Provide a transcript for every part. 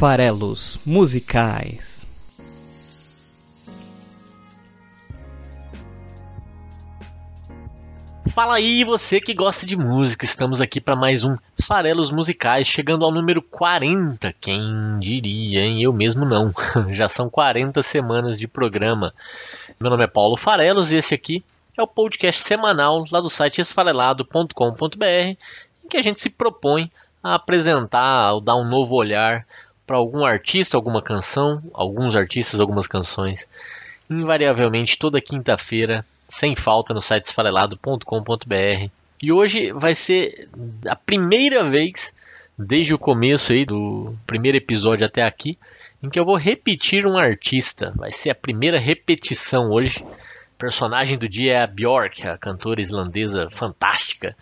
Farelos Musicais. Fala aí, você que gosta de música, estamos aqui para mais um Farelos Musicais, chegando ao número 40. Quem diria, hein? Eu mesmo não. Já são 40 semanas de programa. Meu nome é Paulo Farelos e esse aqui é o podcast semanal lá do site esfarelado.com.br, em que a gente se propõe a apresentar, ou dar um novo olhar para algum artista, alguma canção, alguns artistas, algumas canções, invariavelmente toda quinta-feira, sem falta no site esfarelado.com.br. E hoje vai ser a primeira vez desde o começo aí do primeiro episódio até aqui em que eu vou repetir um artista. Vai ser a primeira repetição hoje. O personagem do dia é a Björk, a cantora islandesa fantástica,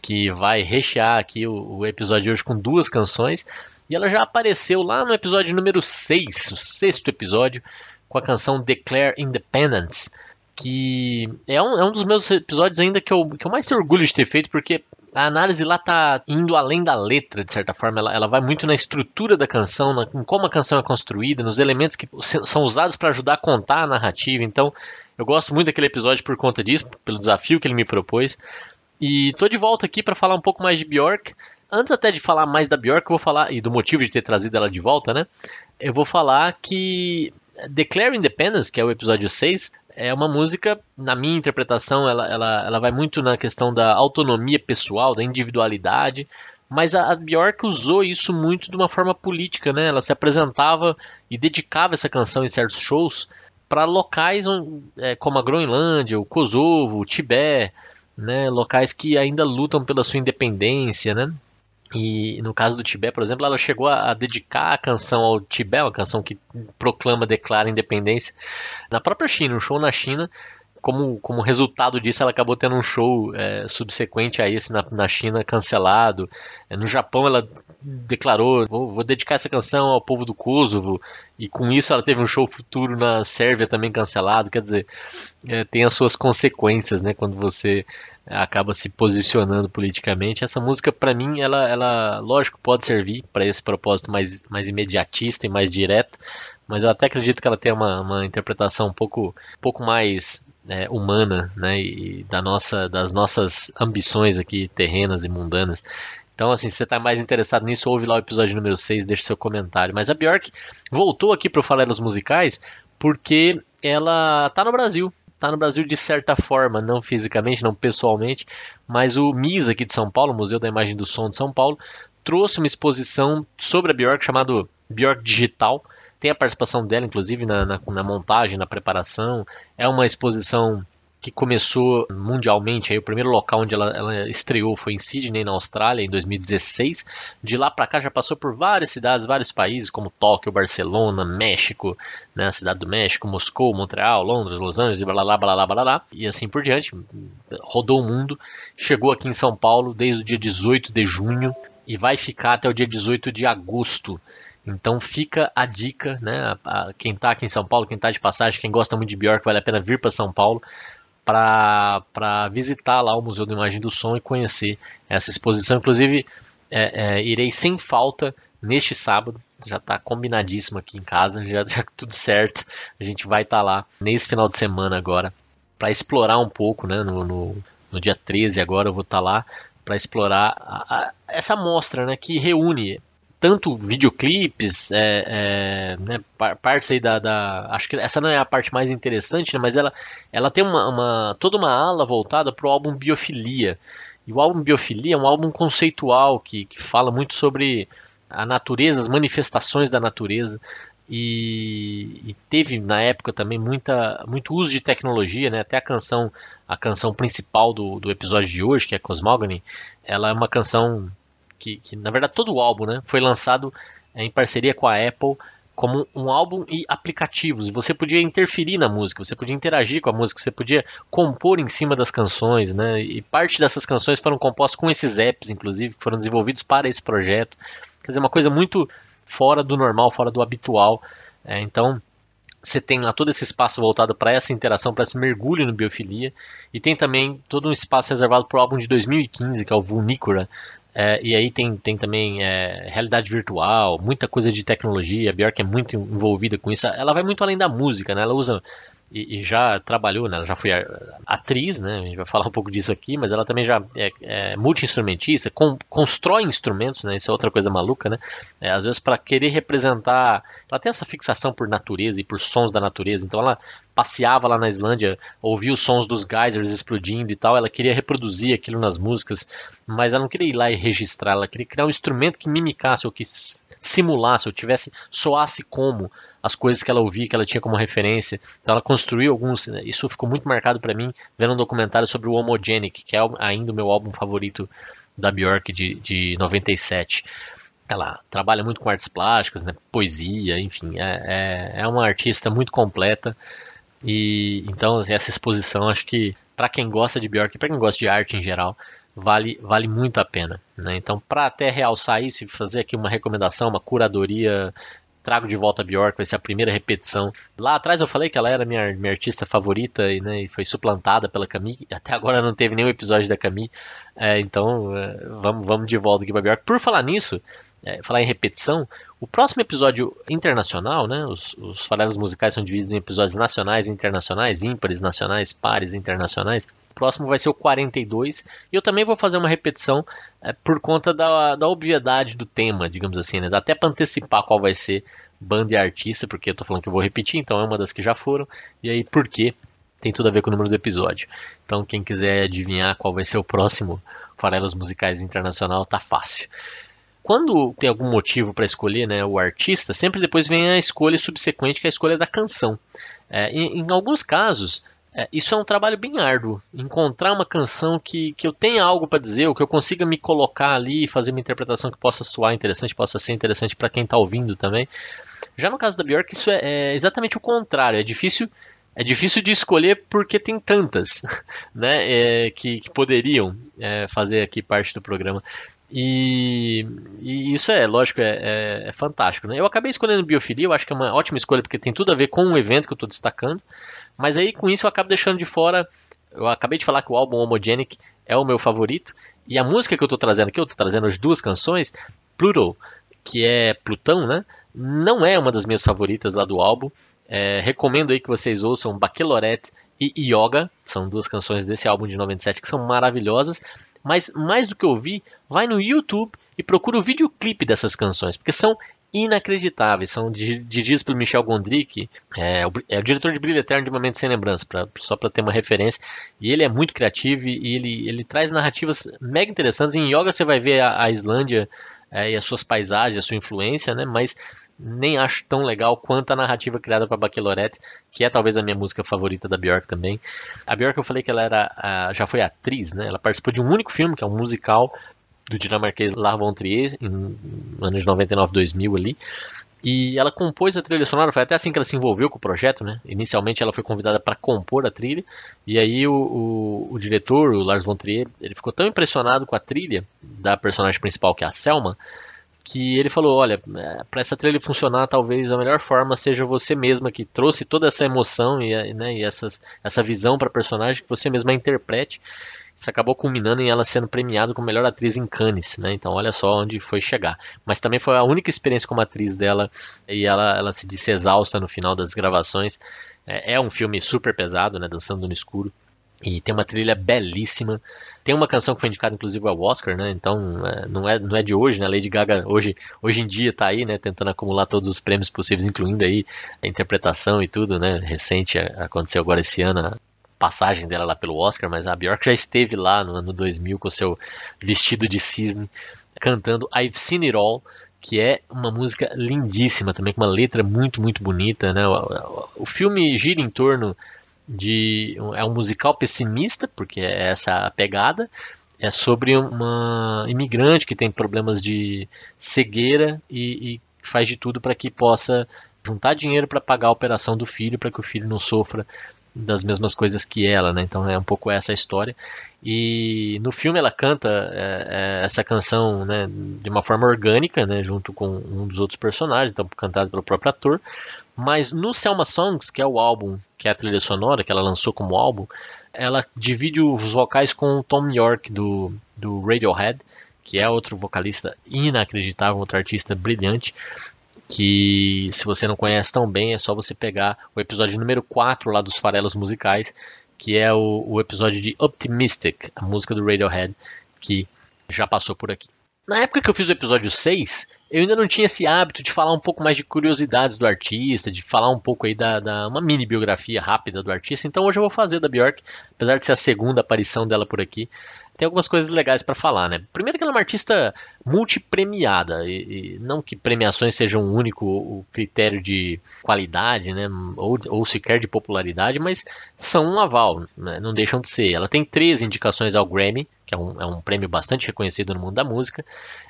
que vai rechear aqui o, o episódio de hoje com duas canções. E ela já apareceu lá no episódio número 6, o sexto episódio, com a canção Declare Independence, que é um, é um dos meus episódios ainda que eu, que eu mais tenho orgulho de ter feito, porque a análise lá tá indo além da letra, de certa forma. Ela, ela vai muito na estrutura da canção, na, em como a canção é construída, nos elementos que são usados para ajudar a contar a narrativa. Então, eu gosto muito daquele episódio por conta disso, pelo desafio que ele me propôs. E tô de volta aqui para falar um pouco mais de Bjork antes até de falar mais da Bjork, eu vou falar, e do motivo de ter trazido ela de volta, né? Eu vou falar que Declare Independence, que é o episódio 6, é uma música, na minha interpretação, ela, ela, ela vai muito na questão da autonomia pessoal, da individualidade, mas a, a Bjork usou isso muito de uma forma política, né? Ela se apresentava e dedicava essa canção em certos shows para locais é, como a Groenlândia, o Kosovo, o Tibete, né? Locais que ainda lutam pela sua independência, né? E no caso do Tibete, por exemplo, ela chegou a, a, dedicar a canção ao Tibete, uma canção que proclama, declara independência, na própria China, um show na China. Como, como resultado disso, ela acabou tendo um show é, subsequente a esse na, na China cancelado. É, no Japão, ela declarou: vou, vou, dedicar essa canção ao povo do Kosovo, e com isso ela teve um show futuro na Sérvia também cancelado. Quer dizer, é, tem as suas consequências né, quando você acaba se posicionando politicamente. Essa música, para mim, ela, ela, lógico, pode servir para esse propósito mais, mais imediatista e mais direto, mas eu até acredito que ela tem uma, uma interpretação um pouco, um pouco mais é, humana, né, e da nossa, das nossas ambições aqui terrenas e mundanas. Então, assim, se você está mais interessado nisso, ouve lá o episódio número 6, deixe seu comentário. Mas a Bjork voltou aqui para o Musicais porque ela está no Brasil está no Brasil de certa forma, não fisicamente, não pessoalmente, mas o MIS aqui de São Paulo, Museu da Imagem do Som de São Paulo, trouxe uma exposição sobre a Bjork chamado Bjork Digital. Tem a participação dela, inclusive, na, na, na montagem, na preparação. É uma exposição que começou mundialmente. Aí, o primeiro local onde ela, ela, estreou foi em Sydney, na Austrália, em 2016. De lá para cá já passou por várias cidades, vários países, como Tóquio, Barcelona, México, né, a cidade do México, Moscou, Montreal, Londres, Los Angeles, blá blá blá blá blá blá, e assim por diante. Rodou o mundo, chegou aqui em São Paulo desde o dia 18 de junho e vai ficar até o dia 18 de agosto. Então fica a dica, né? Quem está aqui em São Paulo, quem está de passagem, quem gosta muito de Bjork, vale a pena vir para São Paulo para visitar lá o Museu da Imagem do Som e conhecer essa exposição. Inclusive, é, é, irei sem falta neste sábado, já está combinadíssimo aqui em casa, já, já tudo certo. A gente vai estar tá lá nesse final de semana agora para explorar um pouco, né? No, no, no, dia 13 agora eu vou estar tá lá para explorar a, a, essa mostra, né? Que reúne tanto videoclipes, é, é, né, partes aí da, da, Acho que essa não é a parte mais interessante, né, mas ela, ela tem uma, uma, toda uma ala voltada para o álbum Biofilia. E o álbum Biofilia é um álbum conceitual que, que fala muito sobre a natureza, as manifestações da natureza. E, e, teve na época também muita, muito uso de tecnologia, né? Até a canção, a canção principal do, do episódio de hoje, que é Cosmogony, ela é uma canção que, que na verdade todo o álbum né, foi lançado é, em parceria com a Apple como um álbum e aplicativos. Você podia interferir na música, você podia interagir com a música, você podia compor em cima das canções, né? E parte dessas canções foram compostas com esses apps, inclusive, que foram desenvolvidos para esse projeto. Quer dizer, uma coisa muito fora do normal, fora do habitual. É, então, você tem lá todo esse espaço voltado para essa interação, para esse mergulho no biofilia. E tem também todo um espaço reservado para o álbum de 2015, que é o Vulnícora, É, e aí tem, tem também é, realidade virtual, muita coisa de tecnologia. A Björk é muito envolvida com isso. Ela vai muito além da música, né? Ela usa e, e, já trabalhou, né? Ela já foi atriz, né? A gente vai falar um pouco disso aqui, mas ela também já é, é multi-instrumentista, constrói instrumentos, né? Isso é outra coisa maluca, né? É, às vezes para querer representar, ela tem essa fixação por natureza e por sons da natureza, então ela passeava lá na Islândia, ouvia os sons dos geysers explodindo e tal, ela queria reproduzir aquilo nas músicas, mas ela não queria ir lá e registrar, ela queria criar um instrumento que mimicasse ou que simulasse, ou tivesse, soasse como as coisas que ela ouvia, que ela tinha como referência. Então ela construiu alguns. Isso ficou muito marcado para mim vendo um documentário sobre o Homogenic, que é ainda o meu álbum favorito da Björk de, de 97. Ela trabalha muito com artes plásticas, né, poesia, enfim, é, é, é uma artista muito completa. E então essa exposição, acho que para quem gosta de Björk, para quem gosta de arte em geral, vale, vale muito a pena. Né? Então, para até realçar isso e fazer aqui uma recomendação, uma curadoria trago de volta a Bjork, vai ser a primeira repetição. Lá atrás eu falei que ela era minha, minha artista favorita e, né, e foi suplantada pela Camille. Até agora não teve nenhum episódio da Camille. É, então é, vamos, vamos de volta aqui para Bjork. Por falar nisso, é, falar em repetição, o próximo episódio internacional, né, os, os musicais são divididos em episódios nacionais e internacionais, ímpares, nacionais, pares, internacionais. Próximo vai ser o 42 e eu também vou fazer uma repetição é, por conta da, da obviedade do tema, digamos assim, né, dá até para antecipar qual vai ser banda e artista, porque eu tô falando que eu vou repetir, então é uma das que já foram, e aí por quê? Tem tudo a ver com o número do episódio. Então quem quiser adivinhar qual vai ser o próximo Farelas Musicais Internacional, tá fácil quando tem algum motivo para escolher né, o artista, sempre depois vem a escolha subsequente, que é a escolha da canção. É, em, em, alguns casos, é, isso é um trabalho bem árduo. Encontrar uma canção que, que eu tenha algo para dizer, ou que eu consiga me colocar ali e fazer uma interpretação que possa soar interessante, possa ser interessante para quem está ouvindo também. Já no caso da Björk, isso é, é exatamente o contrário. É difícil é difícil de escolher porque tem tantas né, é, que, que, poderiam é, fazer aqui parte do programa. E, e, isso é, lógico, é, é, é, fantástico. Né? Eu acabei escolhendo biofilia, eu acho que é uma ótima escolha porque tem tudo a ver com o evento que eu estou destacando. Mas aí com isso eu acabo deixando de fora. Eu acabei de falar que o álbum Homogenic é o meu favorito. E a música que eu estou trazendo aqui, eu estou trazendo as duas canções, Pluto, que é Plutão, né? Não é uma das minhas favoritas lá do álbum. É, recomendo aí que vocês ouçam Baccalaureate e Yoga, são duas canções desse álbum de 97 que são maravilhosas. Mas mais do que ouvir, vai no YouTube e procura o videoclipe dessas canções, porque são inacreditáveis. São dirigidos pelo Michel Gondry, é, é, o diretor de Brilho Eterno de Momento Sem Lembrança, pra, só para ter uma referência. E ele é muito criativo e ele, ele traz narrativas mega interessantes. Em Yoga você vai ver a, a Islândia é, e as suas paisagens, a sua influência, né? mas nem acho tão legal quanto a narrativa criada para Baccalaureate, que é talvez a minha música favorita da Björk também. A Björk eu falei que ela era já foi atriz, né? Ela participou de um único filme, que é um musical do dinamarquês Lars von Trier, em anos 99, 2000 ali. E ela compôs a trilha sonora, foi até assim que ela se envolveu com o projeto, né? Inicialmente ela foi convidada para compor a trilha, e aí o, o, o, diretor, o Lars von Trier, ele ficou tão impressionado com a trilha da personagem principal, que é a Selma, que ele falou, olha, é, para essa trilha funcionar, talvez a melhor forma seja você mesma que trouxe toda essa emoção e, né, e essas, essa visão para personagem, que você mesma interprete. Isso acabou culminando em ela sendo premiada como melhor atriz em Cannes, né? Então olha só onde foi chegar. Mas também foi a única experiência como atriz dela e ela, ela se disse exausta no final das gravações. É, é um filme super pesado, né? Dançando no escuro. E tem uma trilha belíssima. Tem uma canção que foi indicada inclusive ao Oscar, né? Então é, não, é, não é de hoje, né? Lady Gaga hoje, hoje em dia está aí, né? Tentando acumular todos os prêmios possíveis, incluindo aí a interpretação e tudo, né? Recente aconteceu agora esse ano a passagem dela lá pelo Oscar, mas a Bjork já esteve lá no ano 2000 com o seu vestido de cisne cantando I've Seen It All que é uma música lindíssima também, com uma letra muito, muito bonita. Né? O, o, filme gira em torno de é um musical pessimista, porque é essa a pegada. É sobre uma imigrante que tem problemas de cegueira e, e faz de tudo para que possa juntar dinheiro para pagar a operação do filho, para que o filho não sofra das mesmas coisas que ela, né? Então é um pouco essa a história. E no filme ela canta é, é, essa canção, né, de uma forma orgânica, né, junto com um dos outros personagens, então cantado pelo próprio ator. Mas no Selma Songs, que é o álbum, que é a trilha sonora que ela lançou como álbum, ela divide os vocais com o Tom York do, do Radiohead, que é outro vocalista inacreditável, outro artista brilhante, que se você não conhece tão bem, é só você pegar o episódio número 4 lá dos Farelos Musicais, que é o, o episódio de Optimistic, a música do Radiohead, que já passou por aqui. Na época que eu fiz o episódio 6, eu ainda não tinha esse hábito de falar um pouco mais de curiosidades do artista, de falar um pouco aí da, da, uma mini biografia rápida do artista. Então hoje eu vou fazer da Bjork, apesar de ser a segunda aparição dela por aqui tem algumas coisas legais para falar, né? Primeiro que ela é uma artista multipremiada, e, e não que premiações sejam o único o critério de qualidade, né? Ou, ou sequer de popularidade, mas são um aval, né? não deixam de ser. Ela tem três indicações ao Grammy, que é um, é um prêmio bastante reconhecido no mundo da música.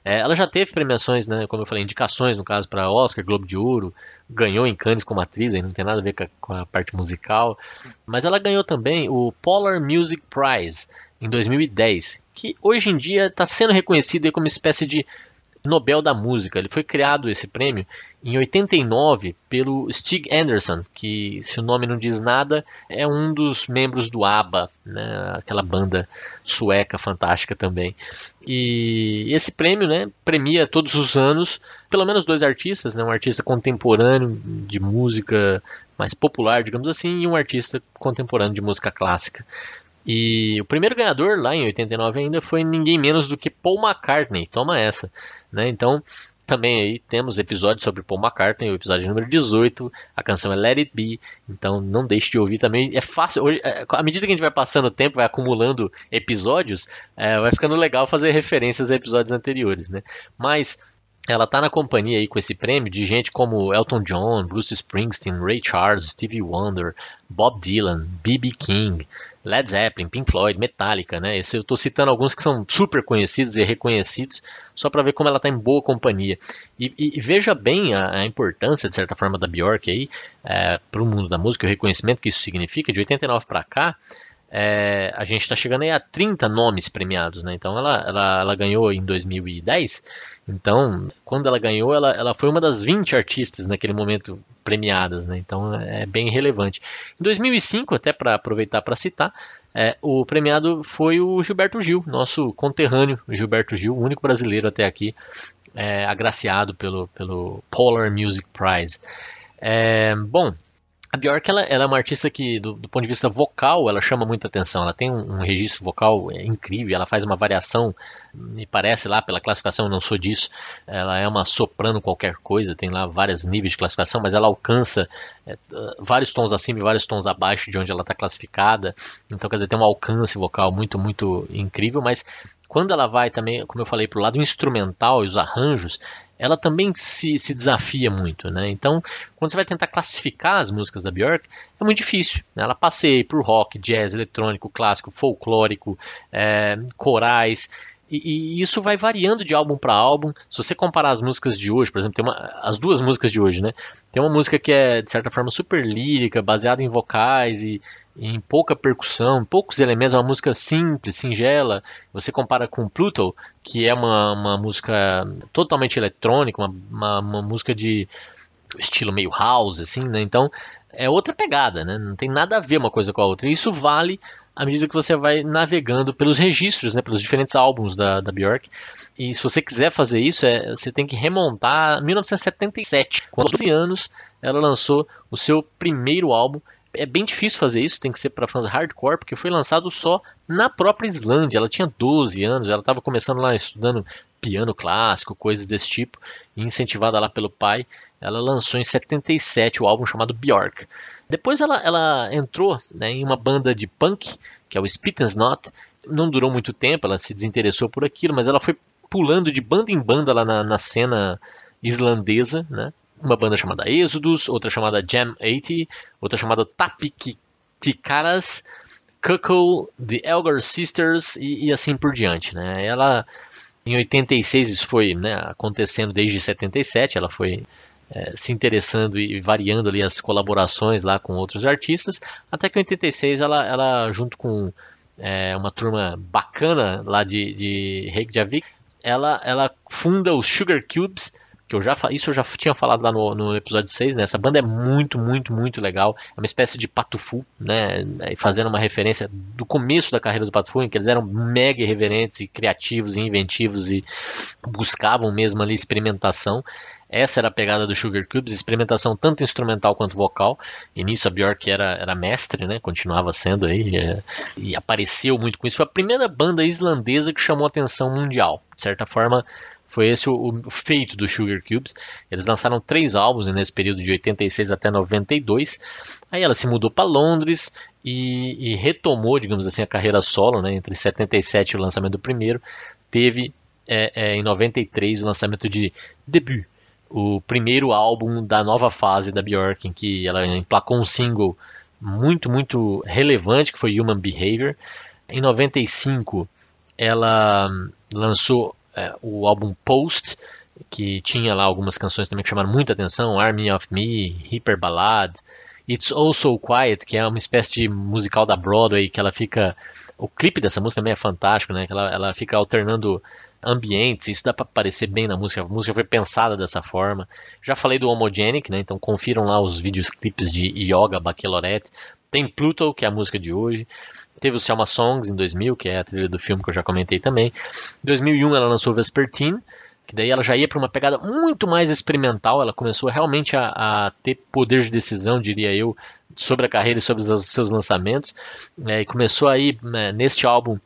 É, ela já teve premiações, né? Como eu falei, indicações, no caso, para Oscar, Globo de Ouro, ganhou em Cannes como atriz, aí não tem nada a ver com a, com a parte musical, mas ela ganhou também o Polar Music Prize, em 2010, que hoje em dia está sendo reconhecido como espécie de Nobel da Música. Ele foi criado esse prêmio em 89 pelo Stig Anderson, que se o nome não diz nada, é um dos membros do ABBA, né, aquela banda sueca fantástica também. E esse prêmio, né, premia todos os anos pelo menos dois artistas, né, um artista contemporâneo de música mais popular, digamos assim, e um artista contemporâneo de música clássica. E o primeiro ganhador lá em 89 ainda foi ninguém menos do que Paul McCartney. Toma essa, né? Então, também aí temos episódios sobre Paul McCartney, o episódio número 18, a canção é Let It Be, então não deixe de ouvir também. É fácil, hoje, é, à medida que a gente vai passando o tempo, vai acumulando episódios, é, vai ficando legal fazer referências a episódios anteriores, né? Mas ela tá na companhia aí com esse prêmio de gente como Elton John, Bruce Springsteen, Ray Charles, Stevie Wonder, Bob Dylan, B.B. King, Led Zeppelin, Pink Floyd, Metallica, né? Esse eu estou citando alguns que são super conhecidos e reconhecidos, só para ver como ela está em boa companhia. E, e, e veja bem a, a, importância, de certa forma, da Bjork aí é, para o mundo da música, o reconhecimento que isso significa. De 89 para cá, é, a gente está chegando aí a 30 nomes premiados, né? Então ela, ela, ela ganhou em 2010 então, quando ela ganhou, ela, ela foi uma das 20 artistas naquele momento premiadas, né? Então é bem relevante. Em 2005, até para aproveitar para citar, é, o premiado foi o Gilberto Gil, nosso conterrâneo Gilberto Gil, o único brasileiro até aqui é, agraciado pelo, pelo Polar Music Prize. É, bom, a Bjork ela, ela, é uma artista que, do, do, ponto de vista vocal, ela chama muita atenção. Ela tem um, um, registro vocal é, incrível, ela faz uma variação, me parece lá pela classificação, eu não sou disso. Ela é uma soprano qualquer coisa, tem lá vários níveis de classificação, mas ela alcança é, vários tons acima e vários tons abaixo de onde ela está classificada. Então, quer dizer, tem um alcance vocal muito, muito incrível, mas quando ela vai também, como eu falei, para o lado instrumental e os arranjos, ela também se, se desafia muito, né? Então, quando você vai tentar classificar as músicas da Björk, é muito difícil. Né? Ela passeia por rock, jazz, eletrônico, clássico, folclórico, é, corais. E, e, isso vai variando de álbum para álbum. Se você comparar as músicas de hoje, por exemplo, tem uma, as duas músicas de hoje, né? Tem uma música que é, de certa forma, super lírica, baseada em vocais e, em pouca percussão, poucos elementos, uma música simples, singela. Você compara com Pluto, que é uma, uma música totalmente eletrônica, uma, uma, uma música de estilo meio house, assim, né? Então é outra pegada, né? Não tem nada a ver uma coisa com a outra. E isso vale à medida que você vai navegando pelos registros, né? Pelos diferentes álbuns da, da. E se você quiser fazer isso, é, você tem que remontar a 1977, com 12 anos, ela lançou o seu primeiro álbum, é bem difícil fazer isso, tem que ser para fãs hardcore, porque foi lançado só na própria Islândia. Ela tinha 12 anos, ela estava começando lá estudando piano clássico, coisas desse tipo, e incentivada lá pelo pai, ela lançou em 77 o álbum chamado Bjork. Depois ela, ela entrou né, em uma banda de punk, que é o Spitensnot. Não durou muito tempo, ela se desinteressou por aquilo, mas ela foi pulando de banda em banda lá na, na cena islandesa, né? Uma banda chamada Exodus, outra chamada Jam 80, outra chamada Tapikikaras, Cuckoo, The Elgar Sisters e, e, assim por diante. Né? Ela, em 86, isso foi né, acontecendo desde 77, ela foi é, se interessando e variando ali as colaborações lá com outros artistas, até que em 86 ela, ela junto com é, uma turma bacana lá de, de Reykjavik, ela, ela funda os Sugar Cubes, que eu já isso eu já tinha falado lá no, no episódio 6, né? Essa banda é muito, muito, muito legal. É uma espécie de patufu, né? Fazendo uma referência do começo da carreira do patufu, em que eles eram mega irreverentes e criativos e inventivos e buscavam mesmo ali experimentação. Essa era a pegada do Sugar Cubes, experimentação tanto instrumental quanto vocal. E nisso a Björk era, era mestre, né? Continuava sendo aí. É, e apareceu muito com isso. Foi a primeira banda islandesa que chamou atenção mundial. De certa forma, foi esse o, feito do Sugar Cubes. Eles lançaram três álbuns nesse período de 86 até 92. Aí ela se mudou para Londres e, e, retomou, digamos assim, a carreira solo, né? Entre 77 e o lançamento do primeiro. Teve é, é, em 93 o lançamento de Debut, o primeiro álbum da nova fase da Björk, em que ela emplacou um single muito, muito relevante, que foi Human Behavior. Em 95, ela lançou é, o álbum Post, que tinha lá algumas canções também que chamaram muita atenção, Army of Me, Hyper Ballad, It's All So Quiet, que é uma espécie de musical da Broadway, que ela fica... O clipe dessa música também é fantástico, né? Que ela, ela fica alternando ambientes, isso dá para aparecer bem na música. A música foi pensada dessa forma. Já falei do Homogenic, né? Então confiram lá os vídeos clipes de Yoga Baccalaureate. Tem Pluto, que é a música de hoje. Teve o Selma Songs em 2000, que é a trilha do filme que eu já comentei também. Em 2001 ela lançou Vespertine, que daí ela já ia para uma pegada muito mais experimental. Ela começou realmente a, a, ter poder de decisão, diria eu, sobre a carreira e sobre os seus lançamentos. É, e começou aí, né, neste álbum,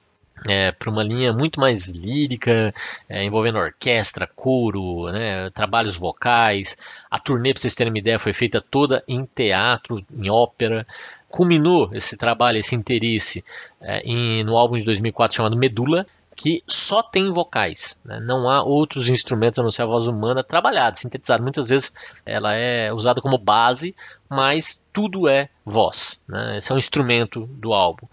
é, para uma linha muito mais lírica, é, envolvendo orquestra, coro, né, trabalhos vocais. A turnê, para vocês terem uma ideia, foi feita toda em teatro, em ópera. Culminou esse trabalho, esse interesse, é, em, no álbum de 2004 chamado Medula, que só tem vocais. Né? Não há outros instrumentos a não ser a voz humana trabalhada, sintetizada. Muitas vezes ela é usada como base, mas tudo é voz. Né? Esse é um instrumento do álbum.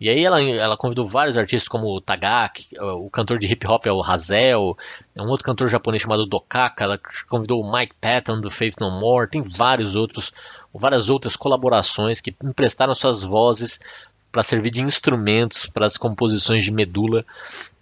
E aí ela, ela convidou vários artistas como o Tagak, o cantor de hip hop é o Hazel, um outro cantor japonês chamado Dokaka, ela convidou o Mike Patton do Faith No More, tem vários outros, várias outras colaborações que emprestaram suas vozes para servir de instrumentos para as composições de Medula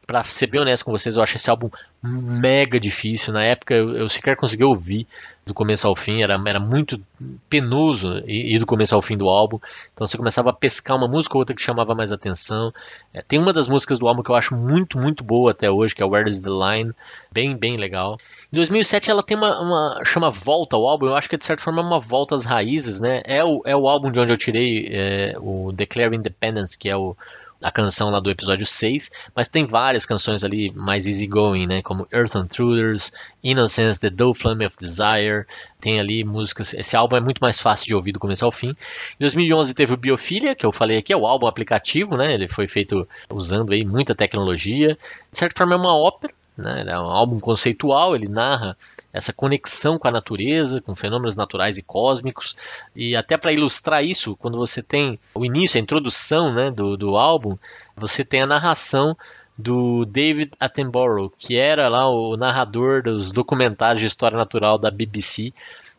para ser bem honesto com vocês, eu acho esse álbum mega difícil. Na época eu, eu sequer consegui ouvir do começo ao fim, era, era muito penoso ir, do começo ao fim do álbum. Então você começava a pescar uma música ou outra que chamava mais atenção. É, tem uma das músicas do álbum que eu acho muito, muito boa até hoje, que é Where is the Line, bem, bem legal. Em 2007 ela tem uma, uma chama volta ao álbum, eu acho que de certa forma é uma volta às raízes, né? É o, é o álbum de onde eu tirei é, o Declare Independence, que é o a canção lá do episódio 6, mas tem várias canções ali mais easygoing, né, como Earth Intruders, Innocence, The Dull Flame of Desire, tem ali músicas, esse álbum é muito mais fácil de ouvir do começo ao fim. Em 2011 teve o Biofilia, que eu falei aqui, é o álbum aplicativo, né, ele foi feito usando aí muita tecnologia, de certa forma é uma ópera, né, é um álbum conceitual, ele narra essa conexão com a natureza, com fenômenos naturais e cósmicos. E até para ilustrar isso, quando você tem o início, a introdução né, do, do álbum, você tem a narração do David Attenborough, que era lá o narrador dos documentários de história natural da BBC.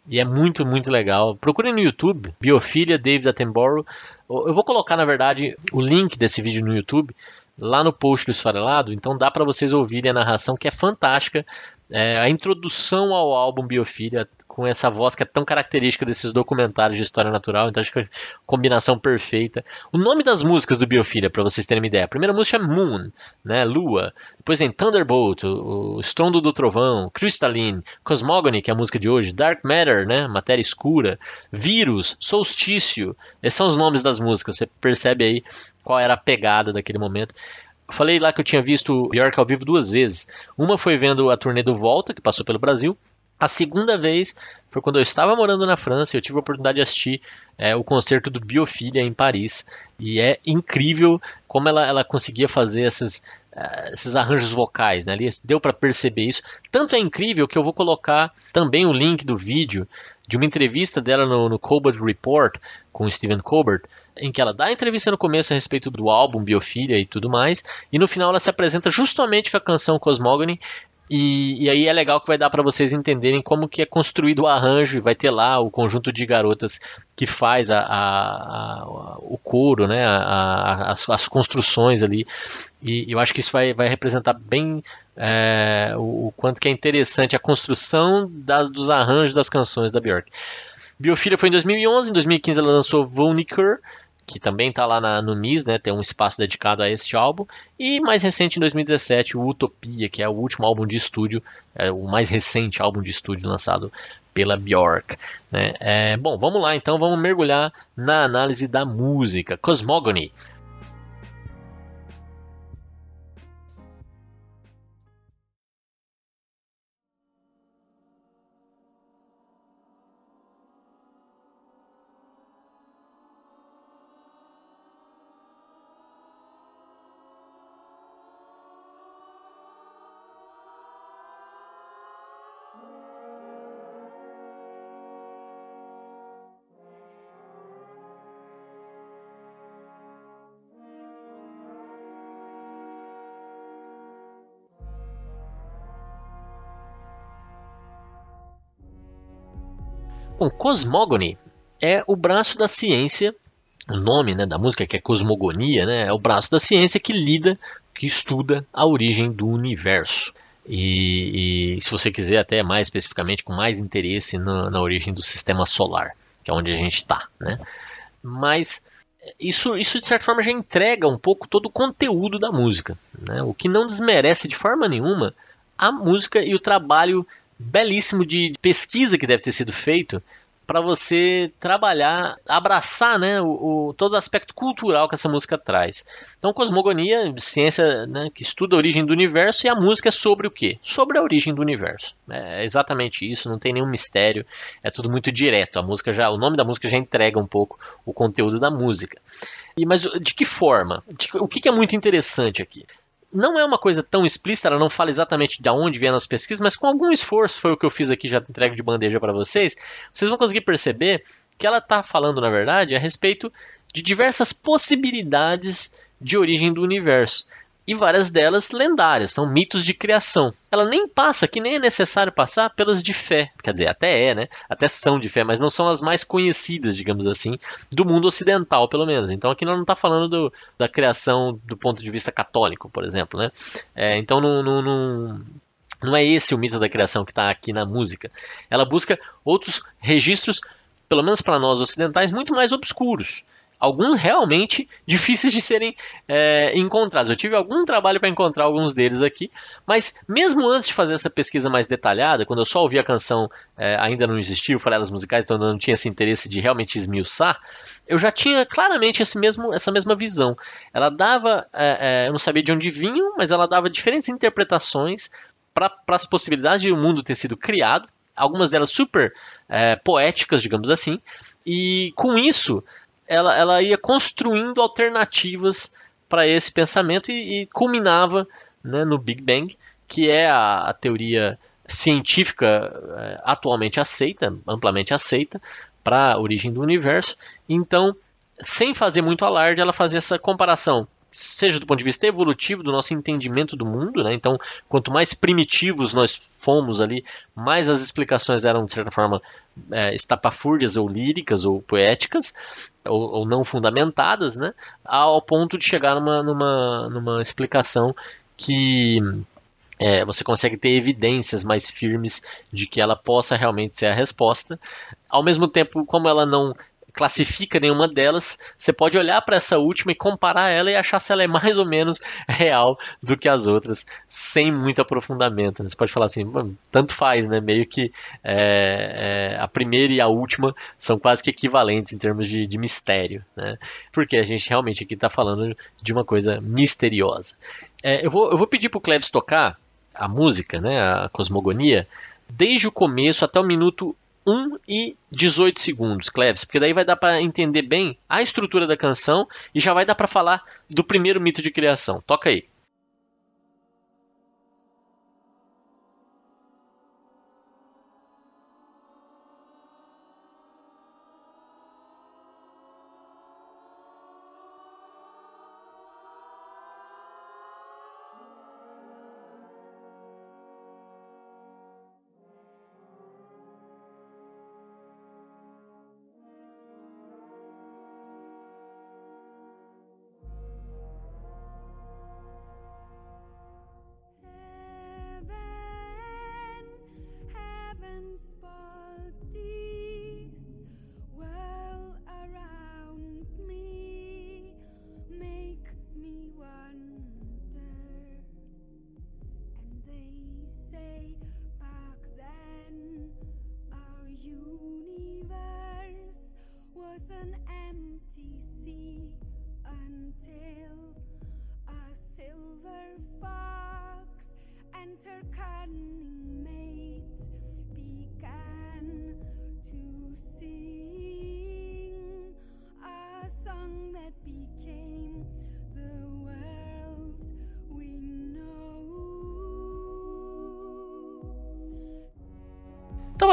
E é muito, muito legal. Procure no YouTube, Biofilia David Attenborough. Eu vou colocar, na verdade, o link desse vídeo no YouTube lá no post do Esfarelado, então dá para vocês ouvirem a narração que é fantástica é, a introdução ao álbum Biofilia com essa voz que é tão característica desses documentários de história natural, então acho que é combinação perfeita. O nome das músicas do Biofilia, para vocês terem uma ideia. A primeira música é Moon, né, Lua. Depois tem Thunderbolt, o, o Estrondo do Trovão, Crystalline, Cosmogony, que é a música de hoje, Dark Matter, né, Matéria Escura, Vírus, Solstício. Esses são os nomes das músicas. Você percebe aí qual era a pegada daquele momento. Falei lá que eu tinha visto Björk ao vivo duas vezes. Uma foi vendo a turnê do Volta, que passou pelo Brasil. A segunda vez foi quando eu estava morando na França e eu tive a oportunidade de assistir é, o concerto do Biofilia em Paris. E é incrível como ela, ela conseguia fazer esses, uh, esses arranjos vocais. Né? Ali deu para perceber isso. Tanto é incrível que eu vou colocar também o link do vídeo de uma entrevista dela no, no Colbert Report com o Stephen Colbert, em que ela dá a entrevista no começo a respeito do álbum Biofilia e tudo mais, e no final ela se apresenta justamente com a canção Cosmogony, E, e, aí é legal que vai dar para vocês entenderem como que é construído o arranjo e vai ter lá o conjunto de garotas que faz a, a, a o coro, né, as, as, construções ali. E eu acho que isso vai, vai representar bem é, o, o, quanto que é interessante a construção das, dos arranjos das canções da Björk. Biofilia foi em 2011, em 2015 ela lançou Voniker, que também está lá na, no MIS, né, tem um espaço dedicado a este álbum, e mais recente em 2017 o Utopia, que é o último álbum de estúdio, é o mais recente álbum de estúdio lançado pela Bjork. Né. É, bom, vamos lá então, vamos mergulhar na análise da música. Cosmogony Bom, cosmogony é o braço da ciência, o nome né, da música que é cosmogonia, né, é o braço da ciência que lida, que estuda a origem do universo. E, e se você quiser até mais especificamente, com mais interesse na, na origem do sistema solar, que é onde a gente está. Né? Mas isso, isso de certa forma já entrega um pouco todo o conteúdo da música, né? o que não desmerece de forma nenhuma a música e o trabalho belíssimo de pesquisa que deve ter sido feito para você trabalhar, abraçar né, o, o, todo o aspecto cultural que essa música traz. Então, cosmogonia, ciência né, que estuda a origem do universo, e a música é sobre o quê? Sobre a origem do universo. É exatamente isso, não tem nenhum mistério, é tudo muito direto. A música já, o nome da música já entrega um pouco o conteúdo da música. E, mas de que forma? De, o que, que é muito interessante aqui? Não é uma coisa tão explícita, ela não fala exatamente de onde vieram as pesquisas, mas com algum esforço, foi o que eu fiz aqui, já entrego de bandeja para vocês, vocês vão conseguir perceber que ela está falando, na verdade, a respeito de diversas possibilidades de origem do universo e várias delas lendárias, são mitos de criação. Ela nem passa, que nem é necessário passar, pelas de fé. Quer dizer, até é, né? Até são de fé, mas não são as mais conhecidas, digamos assim, do mundo ocidental, pelo menos. Então aqui não está falando do, da criação do ponto de vista católico, por exemplo, né? É, então não, não, não, não é esse o mito da criação que está aqui na música. Ela busca outros registros, pelo menos para nós ocidentais, muito mais obscuros alguns realmente difíceis de serem é, encontrados. Eu tive algum trabalho para encontrar alguns deles aqui, mas mesmo antes de fazer essa pesquisa mais detalhada, quando eu só ouvi a canção, é, ainda não existia o Farelas Musicais, então eu não tinha esse interesse de realmente esmiuçar, eu já tinha claramente esse mesmo, essa mesma visão. Ela dava, é, é eu não sabia de onde vinham, mas ela dava diferentes interpretações para as possibilidades de o um mundo ter sido criado, algumas delas super é, poéticas, digamos assim, e com isso ela, ela ia construindo alternativas para esse pensamento e, e culminava né, no Big Bang, que é a, a teoria científica é, atualmente aceita, amplamente aceita, para a origem do universo. Então, sem fazer muito alarde, ela fazia essa comparação seja do ponto de vista evolutivo do nosso entendimento do mundo, né? Então, quanto mais primitivos nós fomos ali, mais as explicações eram de certa forma é, estapafúrdias ou líricas ou poéticas ou, ou, não fundamentadas, né? Ao ponto de chegar numa, numa, numa explicação que é, você consegue ter evidências mais firmes de que ela possa realmente ser a resposta. Ao mesmo tempo, como ela não classifica nenhuma delas, você pode olhar para essa última e comparar ela e achar se ela é mais ou menos real do que as outras, sem muito aprofundamento. Né? Você pode falar assim, tanto faz, né? Meio que é, é, a primeira e a última são quase que equivalentes em termos de, de mistério, né? Porque a gente realmente aqui está falando de uma coisa misteriosa. É, eu, vou, eu vou pedir para o Klebs tocar a música, né? A cosmogonia desde o começo até o minuto 1 e 18 segundos, Cleves, porque daí vai dar para entender bem a estrutura da canção e já vai dar para falar do primeiro mito de criação. Toca aí.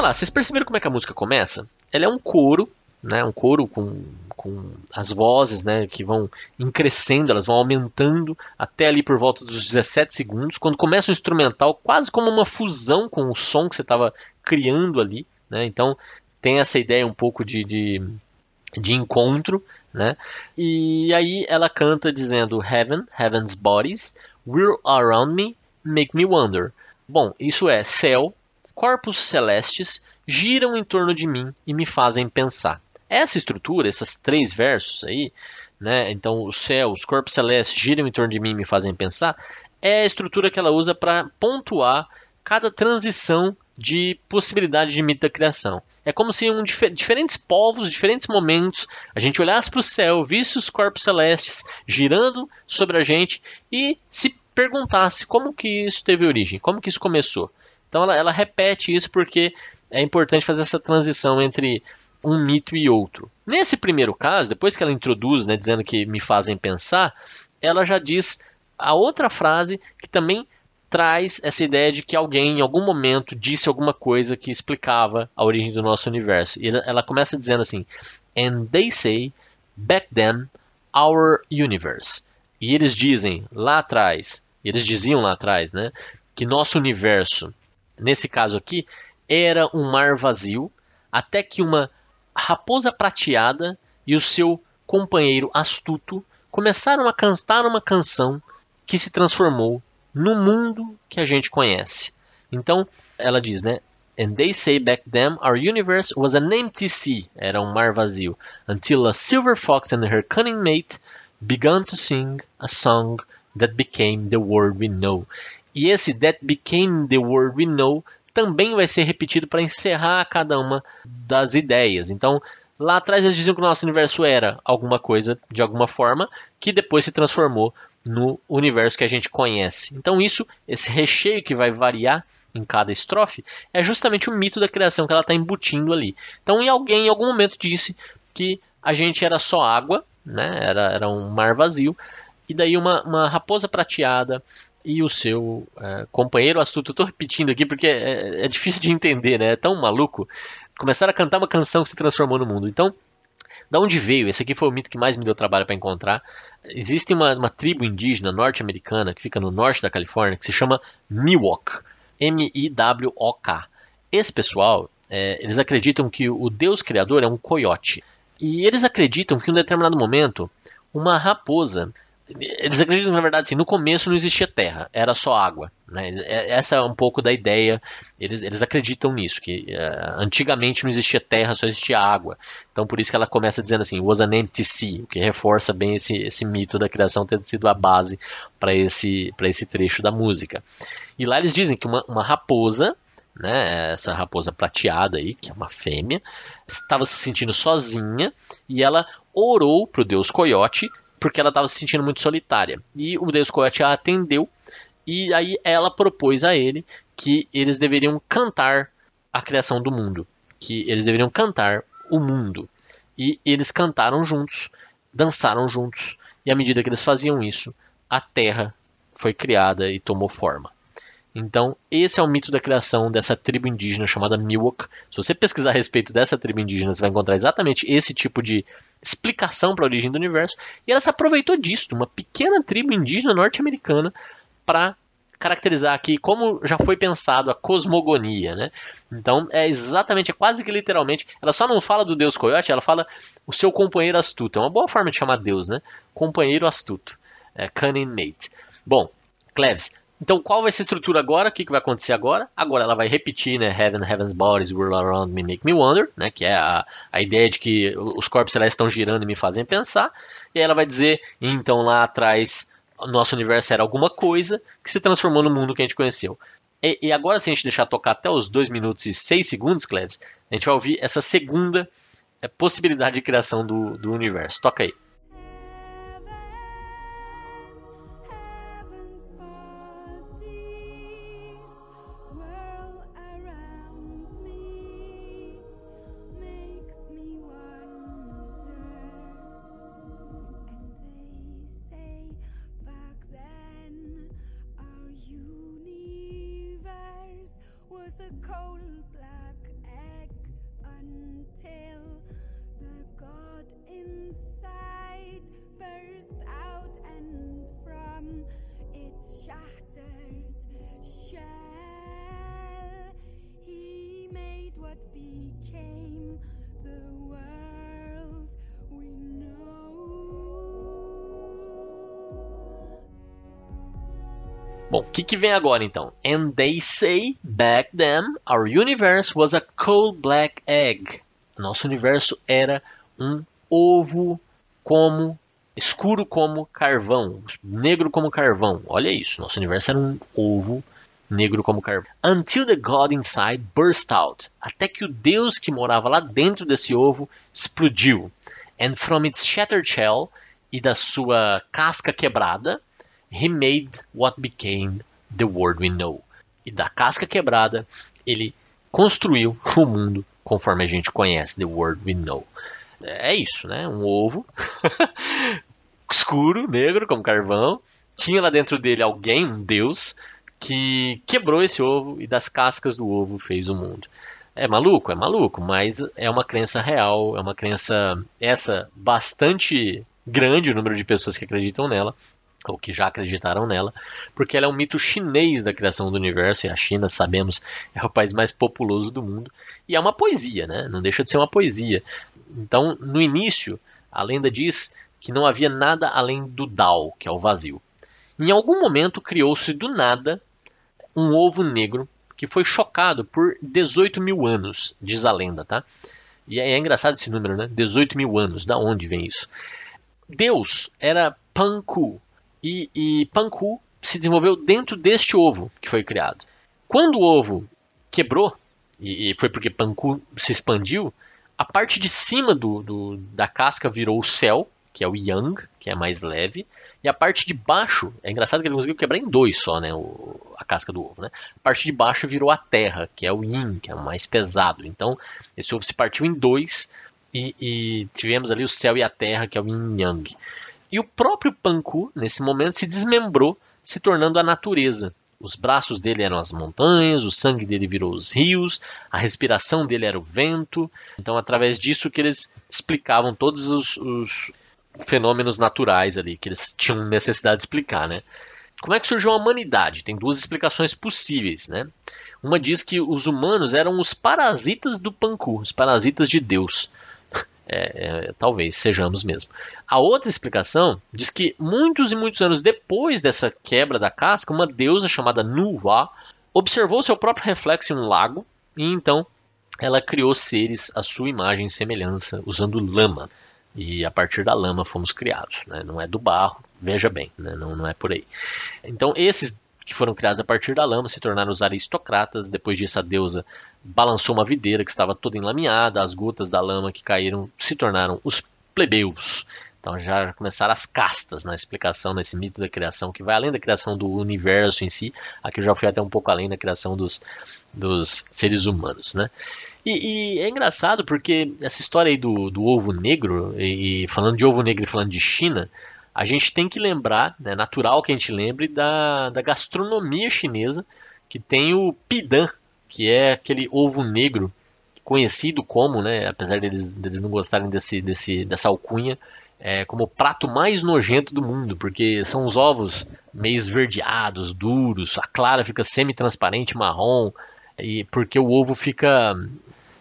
Vamos lá, vocês perceberam como é que a música começa? Ela é um coro, né? Um coro com, com as vozes, né? Que vão crescendo, elas vão aumentando até ali por volta dos 17 segundos. Quando começa o instrumental, quase como uma fusão com o som que você estava criando ali, né? Então tem essa ideia um pouco de, de, de encontro, né? E aí ela canta dizendo Heaven, Heaven's bodies, whirl around me, make me wonder. Bom, isso é céu, corpos celestes giram em torno de mim e me fazem pensar. Essa estrutura, esses três versos aí, né? Então, o céu, os corpos celestes giram em torno de mim e me fazem pensar, é a estrutura que ela usa para pontuar cada transição de possibilidade de mito da criação. É como se um dif diferentes povos, diferentes momentos, a gente olhasse para o céu, visse os corpos celestes girando sobre a gente e se perguntasse como que isso teve origem, como que isso começou. Então ela, ela repete isso porque é importante fazer essa transição entre um mito e outro. Nesse primeiro caso, depois que ela introduz, né, dizendo que me fazem pensar, ela já diz a outra frase que também traz essa ideia de que alguém em algum momento disse alguma coisa que explicava a origem do nosso universo. E ela começa dizendo assim: And they say, back then, our universe. E eles dizem lá atrás, eles diziam lá atrás, né, que nosso universo, nesse caso aqui, era um mar vazio, até que uma raposa prateada e o seu companheiro astuto começaram a cantar uma canção que se transformou no mundo que a gente conhece. Então, ela diz, né? And they say back then our universe was an empty sea, era um mar vazio, until a silver fox and her cunning mate began to sing a song that became the world we know. E esse that became the world we know também vai ser repetido para encerrar cada uma das ideias. Então, lá atrás eles diziam que o nosso universo era alguma coisa de alguma forma que depois se transformou no universo que a gente conhece. Então isso, esse recheio que vai variar em cada estrofe, é justamente o mito da criação que ela está embutindo ali. Então, alguém em algum momento disse que a gente era só água, né? era, era um mar vazio, e daí uma, uma raposa prateada e o seu é, companheiro astuto. Estou repetindo aqui porque é, é, difícil de entender, né? é tão maluco. Começaram a cantar uma canção que se transformou no mundo. Então, da onde veio? Esse aqui foi o mito que mais me deu trabalho para encontrar. Existe uma, uma tribo indígena norte-americana que fica no norte da Califórnia que se chama Miwok. M-I-W-O-K. Esse pessoal, é, eles acreditam que o Deus Criador é um coiote. E eles acreditam que em um determinado momento, uma raposa eles acreditam na verdade assim, no começo não existia terra, era só água. Né? É, essa é um pouco da ideia, eles, eles acreditam nisso, que uh, antigamente não existia terra, só existia água. Então por isso que ela começa dizendo assim, was an empty sea, o que reforça bem esse, esse mito da criação ter sido a base para esse, esse trecho da música. E lá eles dizem que uma, uma raposa, né, essa raposa prateada aí, que é uma fêmea, estava se sentindo sozinha e ela orou para o deus coiote porque ela estava se sentindo muito solitária. E o Deus Coyote a atendeu e aí ela propôs a ele que eles deveriam cantar a criação do mundo, que eles deveriam cantar o mundo. E eles cantaram juntos, dançaram juntos, e à medida que eles faziam isso, a terra foi criada e tomou forma. Então, esse é o mito da criação dessa tribo indígena chamada Miwok. Se você pesquisar a respeito dessa tribo indígena, você vai encontrar exatamente esse tipo de explicação para a origem do universo. E ela se aproveitou disso, uma pequena tribo indígena norte-americana, para caracterizar aqui como já foi pensado a cosmogonia, né? Então é exatamente, é quase que literalmente, ela só não fala do deus coiote, ela fala o seu companheiro astuto. É uma boa forma de chamar Deus, né? Companheiro astuto, é, cunning mate. Bom, Cleves, então, qual vai ser a estrutura agora? O que, que vai acontecer agora? Agora ela vai repetir, né? Heaven, Heaven's Bodies, Whirl Around Me, Make Me Wonder, né? Que é a, a ideia de que os corpos celestes estão girando e me fazem pensar. E aí ela vai dizer, então lá atrás, nosso universo era alguma coisa que se transformou no mundo que a gente conheceu. E, e agora, se a gente deixar tocar até os 2 minutos e 6 segundos, Cleves, a gente vai ouvir essa segunda é, possibilidade de criação do, do universo. Toca aí. Que, vem agora então? And they say back then our universe was a coal black egg. Nosso universo era um ovo como escuro como carvão, negro como carvão. Olha isso, nosso universo era um ovo negro como carvão. Until the God inside burst out. Até que o Deus que morava lá dentro desse ovo explodiu. And from its shattered shell e da sua casca quebrada, he made what became the world we know. E da casca quebrada, ele construiu o mundo conforme a gente conhece, the world we know. É isso, né? Um ovo escuro, negro, como carvão. Tinha lá dentro dele alguém, um deus, que quebrou esse ovo e das cascas do ovo fez o mundo. É maluco? É maluco, mas é uma crença real, é uma crença essa bastante grande o número de pessoas que acreditam nela, ou que já acreditaram nela, porque ela é um mito chinês da criação do universo, e a China, sabemos, é o país mais populoso do mundo, e é uma poesia, né? Não deixa de ser uma poesia. Então, no início, a lenda diz que não havia nada além do Dao, que é o vazio. Em algum momento criou-se do nada um ovo negro que foi chocado por 18 mil anos, diz a lenda, tá? E é, é engraçado esse número, né? 18 mil anos, da onde vem isso? Deus era Panku, e, e Panku se desenvolveu dentro deste ovo que foi criado. Quando o ovo quebrou, e, e foi porque Panku se expandiu, a parte de cima do, do, da casca virou o céu, que é o Yang, que é mais leve, e a parte de baixo, é engraçado que ele conseguiu quebrar em dois só, né, o, a casca do ovo, né? A parte de baixo virou a terra, que é o Yin, que é o mais pesado. Então, esse ovo se partiu em dois e, e tivemos ali o céu e a terra, que é o Yin Yang. E o próprio Panku, nesse momento, se desmembrou, se tornando a natureza. Os braços dele eram as montanhas, o sangue dele virou os rios, a respiração dele era o vento. Então, através disso que eles explicavam todos os, os fenômenos naturais ali que eles tinham necessidade de explicar, né? Como é que surgiu a humanidade? Tem duas explicações possíveis, né? Uma diz que os humanos eram os parasitas do Panku, os parasitas de Deus. É, é, talvez sejamos mesmo. A outra explicação diz que muitos e muitos anos depois dessa quebra da casca, uma deusa chamada Nuwa observou seu próprio reflexo em um lago e então ela criou seres à sua imagem e semelhança usando lama. E a partir da lama fomos criados, né? não é do barro, veja bem, né? não, não é por aí. Então, esses que foram criados a partir da lama se tornaram os aristocratas. Depois disso, a deusa balançou uma videira que estava toda enlameada, as gotas da lama que caíram se tornaram os plebeus. Então já começaram as castas na explicação nesse mito da criação, que vai além da criação do universo em si. Aqui eu já fui até um pouco além da criação dos, dos seres humanos, né? E, e, é engraçado porque essa história aí do, do ovo negro, e, e, falando de ovo negro e falando de China, a gente tem que lembrar, é né, natural que a gente lembre da, da gastronomia chinesa, que tem o pidan, que é aquele ovo negro conhecido como, né, apesar deles, deles não gostarem desse, desse, dessa alcunha, é, como o prato mais nojento do mundo, porque são os ovos meio esverdeados, duros, a clara fica semi-transparente, marrom, e porque o ovo fica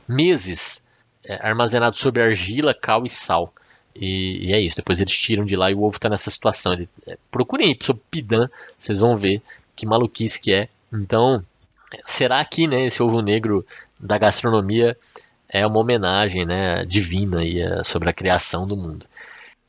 meses é, armazenado sob argila, cal e sal. E, e, é isso, depois eles tiram de lá e o ovo está nessa situação. Ele, é, procurem aí sobre Pidan, vocês vão ver que maluquice que é. Então, será que né, esse ovo negro da gastronomia é uma homenagem né, divina aí, é, sobre a criação do mundo?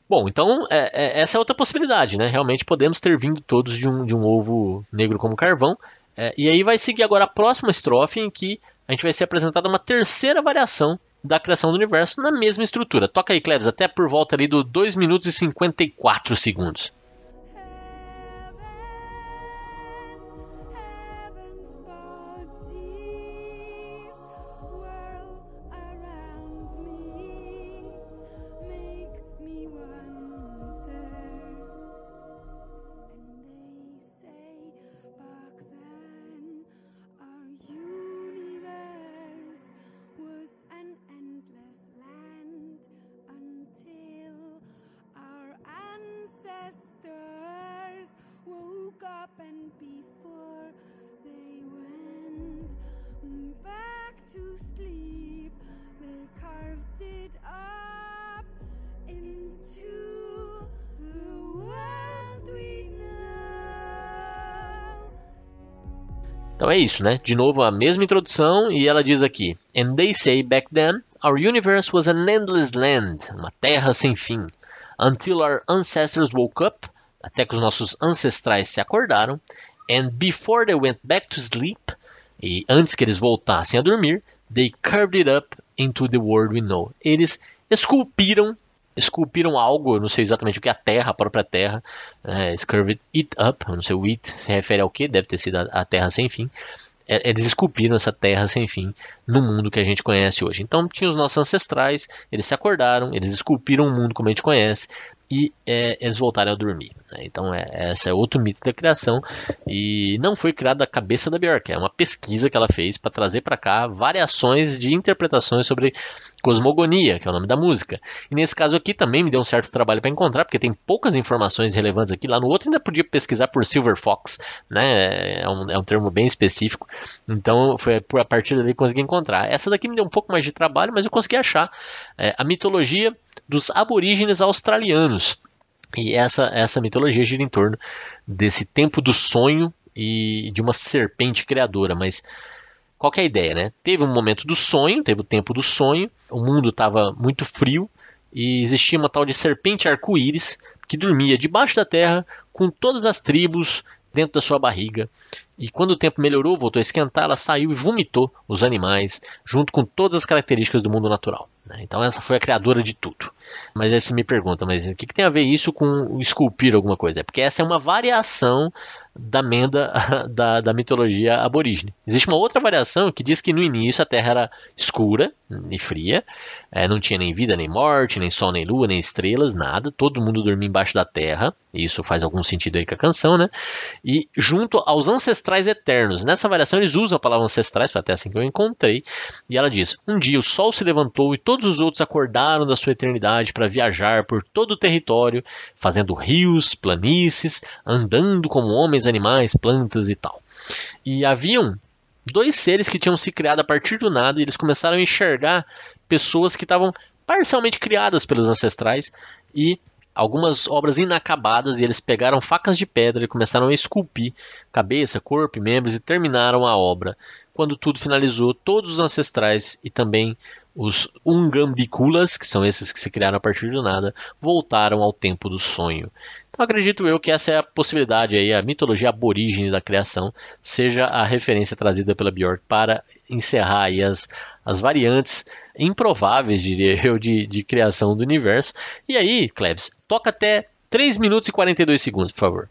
Bom, então é, é, essa é outra possibilidade, né? Realmente podemos ter vindo todos de um, de um ovo negro como carvão. É, e aí vai seguir agora a próxima estrofe em que a gente vai ser apresentada uma terceira variação da criação do universo na mesma estrutura. Toca aí, Cleves, até por volta ali do 2 minutos e 54 segundos. É isso, né? De novo a mesma introdução e ela diz aqui: And they say back then our universe was an endless land, uma terra sem fim, until our ancestors woke up, até que os nossos ancestrais se acordaram, and before they went back to sleep, e antes que eles voltassem a dormir, they carved it up into the world we know. Eles esculpiram esculpiram algo, eu não sei exatamente o que é a terra, a própria terra, é, carved it up, eu não sei o it se refere ao que, deve ter sido a, a terra sem fim. É, eles esculpiram essa terra sem fim no mundo que a gente conhece hoje. Então, tinha os nossos ancestrais, eles se acordaram, eles esculpiram o mundo como a gente conhece e é, eles voltaram a dormir. né? Então, é, essa é outro mito da criação e não foi criado da cabeça da Bjork, é uma pesquisa que ela fez para trazer para cá variações de interpretações sobre cosmogonia, que é o nome da música. E nesse caso aqui também me deu um certo trabalho para encontrar, porque tem poucas informações relevantes aqui. Lá no outro ainda podia pesquisar por Silver Fox, né? É um, é um termo bem específico. Então foi por a partir dali que consegui encontrar. Essa daqui me deu um pouco mais de trabalho, mas eu consegui achar é, a mitologia dos aborígenes australianos. E essa, essa mitologia gira em torno desse tempo do sonho e de uma serpente criadora, mas qual é a ideia, né? Teve um momento do sonho, teve o tempo do sonho, o mundo estava muito frio e existia uma tal de serpente arco-íris que dormia debaixo da terra com todas as tribos dentro da sua barriga. E quando o tempo melhorou, voltou a esquentar, ela saiu e vomitou os animais, junto com todas as características do mundo natural. né? Então essa foi a criadora de tudo. Mas aí você me pergunta, mas o que, que tem a ver isso com esculpir alguma coisa? É porque essa é uma variação da menda da, da mitologia aborígene. Existe uma outra variação que diz que no início a Terra era escura e fria, eh, não tinha nem vida, nem morte, nem sol, nem lua, nem estrelas, nada. Todo mundo dormia embaixo da Terra. Isso faz algum sentido aí com a canção, né? E junto aos ancestrais eternos. Nessa variação eles usam a palavra ancestrais, foi até assim que eu encontrei. E ela diz: Um dia o sol se levantou e todos os outros acordaram da sua eternidade para viajar por todo o território, fazendo rios, planícies, andando como homens, animais, plantas e tal. E haviam dois seres que tinham se criado a partir do nada e eles começaram a enxergar pessoas que estavam parcialmente criadas pelos ancestrais e algumas obras inacabadas e eles pegaram facas de pedra e começaram a esculpir cabeça, corpo e membros e terminaram a obra. Quando tudo finalizou, todos os ancestrais e também os Ungambiculas, que são esses que se criaram a partir do nada, voltaram ao tempo do sonho. Então acredito eu que essa é a possibilidade aí, a mitologia aborígene da criação, seja a referência trazida pela Björk para encerrar aí as, as variantes improváveis, diria eu, de, de criação do universo. E aí, Klebs, toca até 3 minutos e 42 segundos, por favor.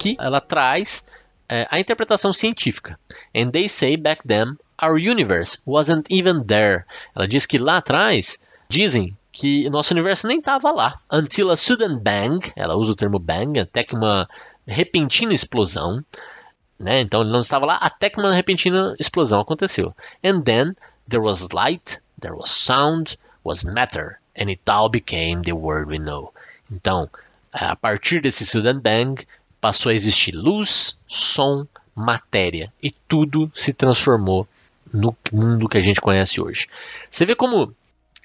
Aqui ela traz é, a interpretação científica. And they say back then our universe wasn't even there. Ela diz que lá atrás dizem que nosso universo nem estava lá. Until a sudden bang, ela usa o termo bang, até que uma repentina explosão. Né? Então ele não estava lá até que uma repentina explosão aconteceu. And then there was light, there was sound, was matter, and it all became the world we know. Então, a partir desse sudden bang, passou a existir luz, som, matéria e tudo se transformou no mundo que a gente conhece hoje. Você vê como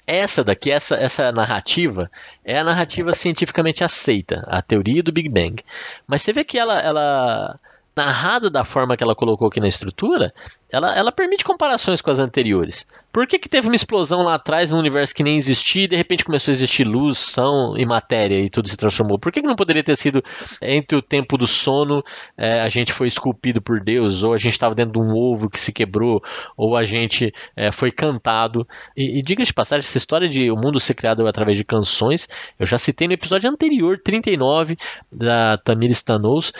essa daqui, essa, essa narrativa, é a narrativa cientificamente aceita, a teoria do Big Bang. Mas você vê que ela, ela narrada da forma que ela colocou aqui na estrutura, ela, ela permite comparações com as anteriores. Por que, que teve uma explosão lá atrás num universo que nem existia e de repente começou a existir luz, som e matéria e tudo se transformou? Por que, que não poderia ter sido entre o tempo do sono é, a gente foi esculpido por Deus, ou a gente estava dentro de um ovo que se quebrou, ou a gente é, foi cantado? E, e diga de passagem, essa história de o mundo ser criado através de canções, eu já citei no episódio anterior, 39, da Tamir Stanos,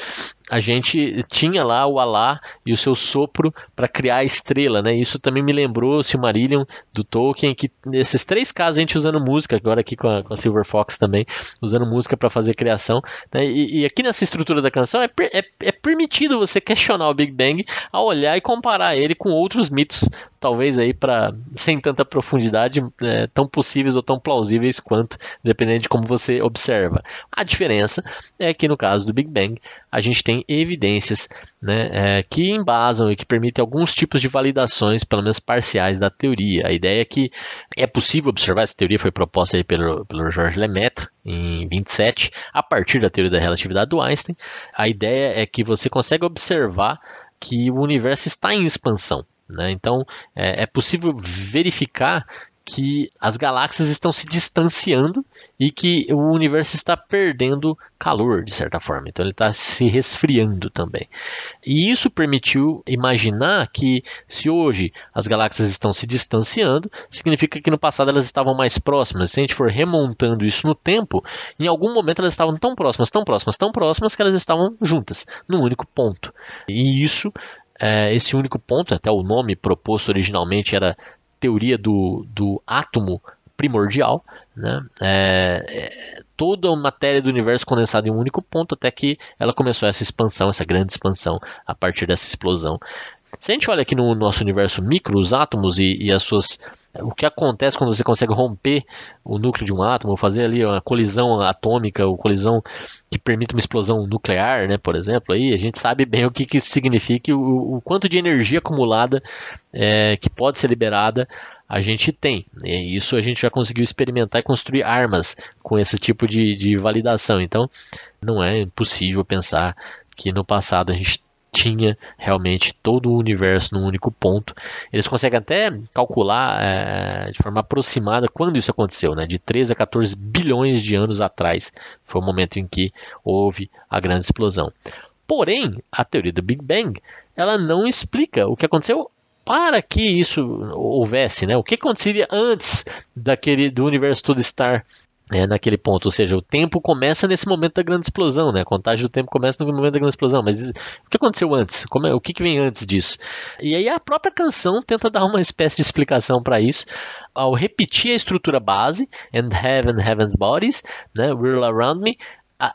a gente tinha lá o Alá e o seu sopro para criar a estrela, né? Isso também me lembrou Silmarillion do Tolkien, que nesses três casos a gente usando música, agora aqui com a, com a Silver Fox também, usando música para fazer criação. Né? E, e, aqui nessa estrutura da canção é, é, é permitido você questionar o Big Bang ao olhar e comparar ele com outros mitos, talvez aí para sem tanta profundidade, é, tão possíveis ou tão plausíveis quanto, dependendo de como você observa. A diferença é que no caso do Big Bang a gente tem evidências né, é, que embasam e que permitem alguns tipos de validações, pelo menos parciais, da teoria. A ideia é que é possível observar, essa teoria foi proposta aí pelo, pelo Georges Lemaitre em 27, a partir da teoria da relatividade do Einstein. A ideia é que você consegue observar que o universo está em expansão. Né? Então é, é possível verificar que as galáxias estão se distanciando e que o universo está perdendo calor, de certa forma. Então ele está se resfriando também. E isso permitiu imaginar que se hoje as galáxias estão se distanciando, significa que no passado elas estavam mais próximas. Se a gente for remontando isso no tempo, em algum momento elas estavam tão próximas, tão próximas, tão próximas que elas estavam juntas, num único ponto. E isso é, esse único ponto, até o nome proposto originalmente era teoria do, do átomo primordial, né? É, é, toda a matéria do universo condensada em um único ponto, até que ela começou essa expansão, essa grande expansão, a partir dessa explosão. Se a gente olha aqui no nosso universo micro, os átomos e, e as suas o que acontece quando você consegue romper o núcleo de um átomo, fazer ali uma colisão atômica, ou colisão que permite uma explosão nuclear, né, por exemplo, aí a gente sabe bem o que, que isso significa, o, o quanto de energia acumulada é, que pode ser liberada a gente tem. E isso a gente já conseguiu experimentar e construir armas com esse tipo de, de validação. Então, não é impossível pensar que no passado a gente tinha realmente todo o universo num único ponto. Eles conseguem até calcular é, de forma aproximada quando isso aconteceu, né? de 13 a 14 bilhões de anos atrás foi o momento em que houve a grande explosão. Porém, a teoria do Big Bang ela não explica o que aconteceu para que isso houvesse, né? O que aconteceria antes daquele do universo todo estar é, naquele ponto, ou seja, o tempo começa nesse momento da grande explosão, né? A contagem do tempo começa no momento da grande explosão, mas o que aconteceu antes? É, o que, que, vem antes disso? E aí a própria canção tenta dar uma espécie de explicação para isso, ao repetir a estrutura base, and heaven, heaven's bodies, né? Whirl around me,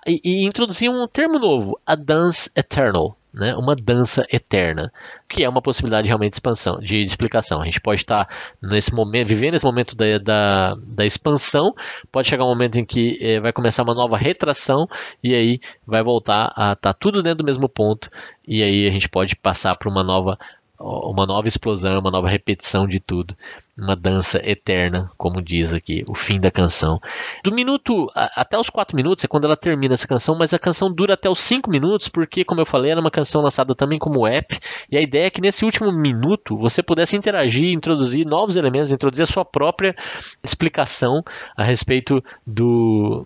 e, e introduzir um termo novo, a dance eternal, né, uma dança eterna, que é uma possibilidade realmente de expansão, de explicação. A gente pode estar nesse momento, vivendo esse momento da, da, da expansão, pode chegar um momento em que eh, vai começar uma nova retração e aí vai voltar a estar tá tudo dentro do mesmo ponto e aí a gente pode passar para uma nova uma nova explosão, uma nova repetição de tudo, uma dança eterna, como diz aqui, o fim da canção. Do minuto até os 4 minutos é quando ela termina essa canção, mas a canção dura até os 5 minutos, porque, como eu falei, era uma canção lançada também como app, e a ideia é que nesse último minuto você pudesse interagir, introduzir novos elementos, introduzir a sua própria explicação a respeito do,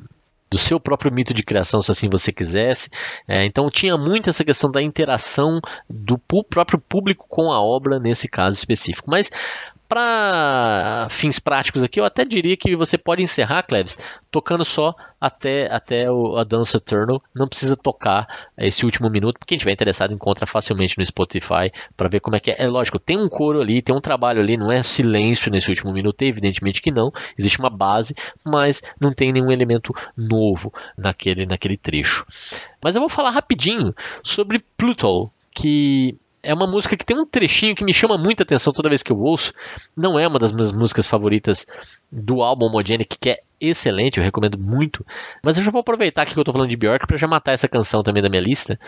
do seu próprio mito de criação, se assim você quisesse. É, então tinha muito essa questão da interação do próprio público com a obra nesse caso específico. Mas para fins práticos aqui, eu até diria que você pode encerrar, Cleves, tocando só até, até o, a Dance Eternal. Não precisa tocar esse último minuto, porque quem estiver interessado encontra facilmente no Spotify para ver como é que é. É lógico, tem um coro ali, tem um trabalho ali, não é silêncio nesse último minuto, evidentemente que não. Existe uma base, mas não tem nenhum elemento novo naquele, naquele trecho. Mas eu vou falar rapidinho sobre Pluto, que é uma música que tem um trechinho que me chama muita atenção toda vez que eu ouço. Não é uma das minhas músicas favoritas do álbum Homogenic, que é excelente, eu recomendo muito. Mas eu já vou aproveitar que eu estou falando de Bjork para já matar essa canção também da minha lista.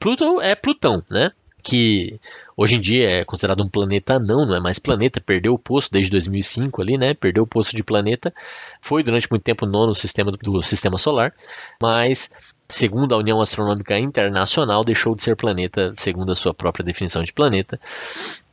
Pluto é Plutão, né? Que hoje em dia é considerado um planeta não, não é mais planeta, perdeu o posto desde 2005 ali, né? Perdeu o posto de planeta. Foi durante muito tempo nono sistema do, do sistema solar, mas segundo a União Astronômica Internacional, deixou de ser planeta, segundo a sua própria definição de planeta.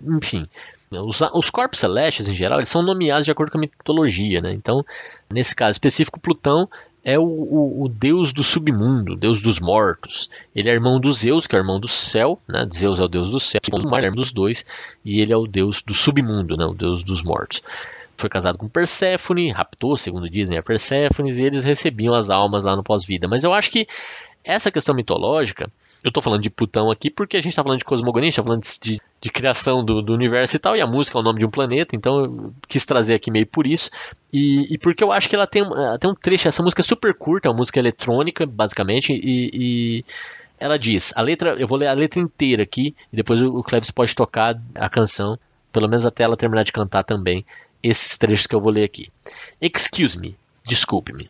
Enfim, os, os corpos celestes, em geral, eles são nomeados de acordo com a mitologia. Né? Então, nesse caso específico, Plutão é o, o, o, deus do submundo, deus dos mortos. Ele é irmão do Zeus, que é irmão do céu, né? Zeus é o deus do céu, o mar é irmão dos dois, e ele é o deus do submundo, né? o deus dos mortos. Foi casado com Perséfone, raptou, segundo dizem, a Perséfone, e eles recebiam as almas lá no pós-vida. Mas eu acho que essa questão mitológica, eu estou falando de Plutão aqui porque a gente está falando de cosmogonia, está falando de, de criação do, do, universo e tal, e a música é o nome de um planeta, então eu quis trazer aqui meio por isso. E, e porque eu acho que ela tem, tem um trecho, essa música é super curta, é uma música eletrônica, basicamente, e, e ela diz, a letra, eu vou ler a letra inteira aqui, e depois o Cleves pode tocar a canção, pelo menos até ela terminar de cantar também, esses trechos que eu vou ler aqui. Excuse me, desculpe-me,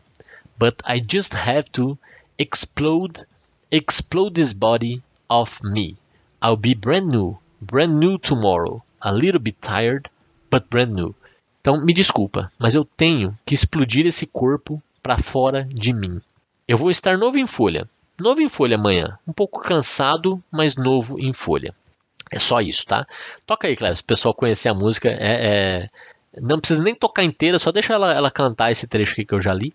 but I just have to explode explode this body off me. I'll be brand new, brand new tomorrow. A little bit tired, but brand new. Então, me desculpa, mas eu tenho que explodir esse corpo para fora de mim. Eu vou estar novo em folha. Novo em folha amanhã. Um pouco cansado, mas novo em folha. É só isso, tá? Toca aí, Cléber, se o pessoal conhecer a música. É, é... Não precisa nem tocar inteira, só deixa ela, ela cantar esse trecho aqui que eu já li.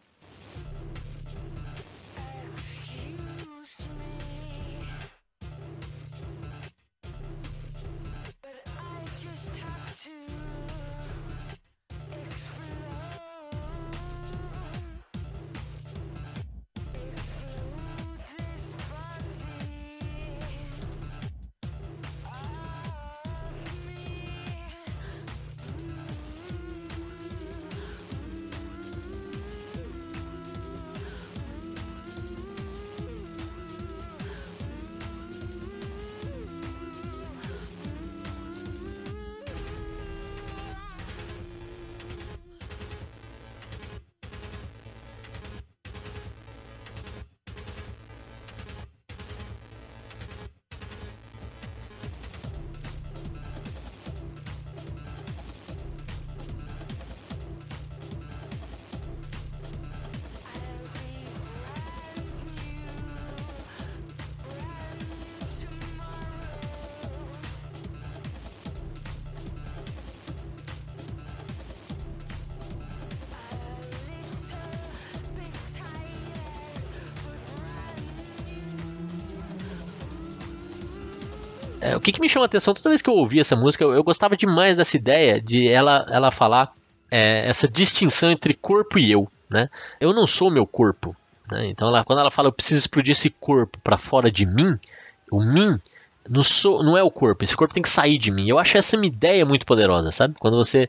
É, o que, que, me chama a atenção toda vez que eu ouvi essa música, eu, eu gostava demais dessa ideia de ela, ela falar é, essa distinção entre corpo e eu. Né? Eu não sou meu corpo. Né? Então, ela, quando ela fala eu preciso explodir esse corpo para fora de mim, o mim não, sou, não é o corpo, esse corpo tem que sair de mim. Eu acho essa uma ideia muito poderosa, sabe? Quando você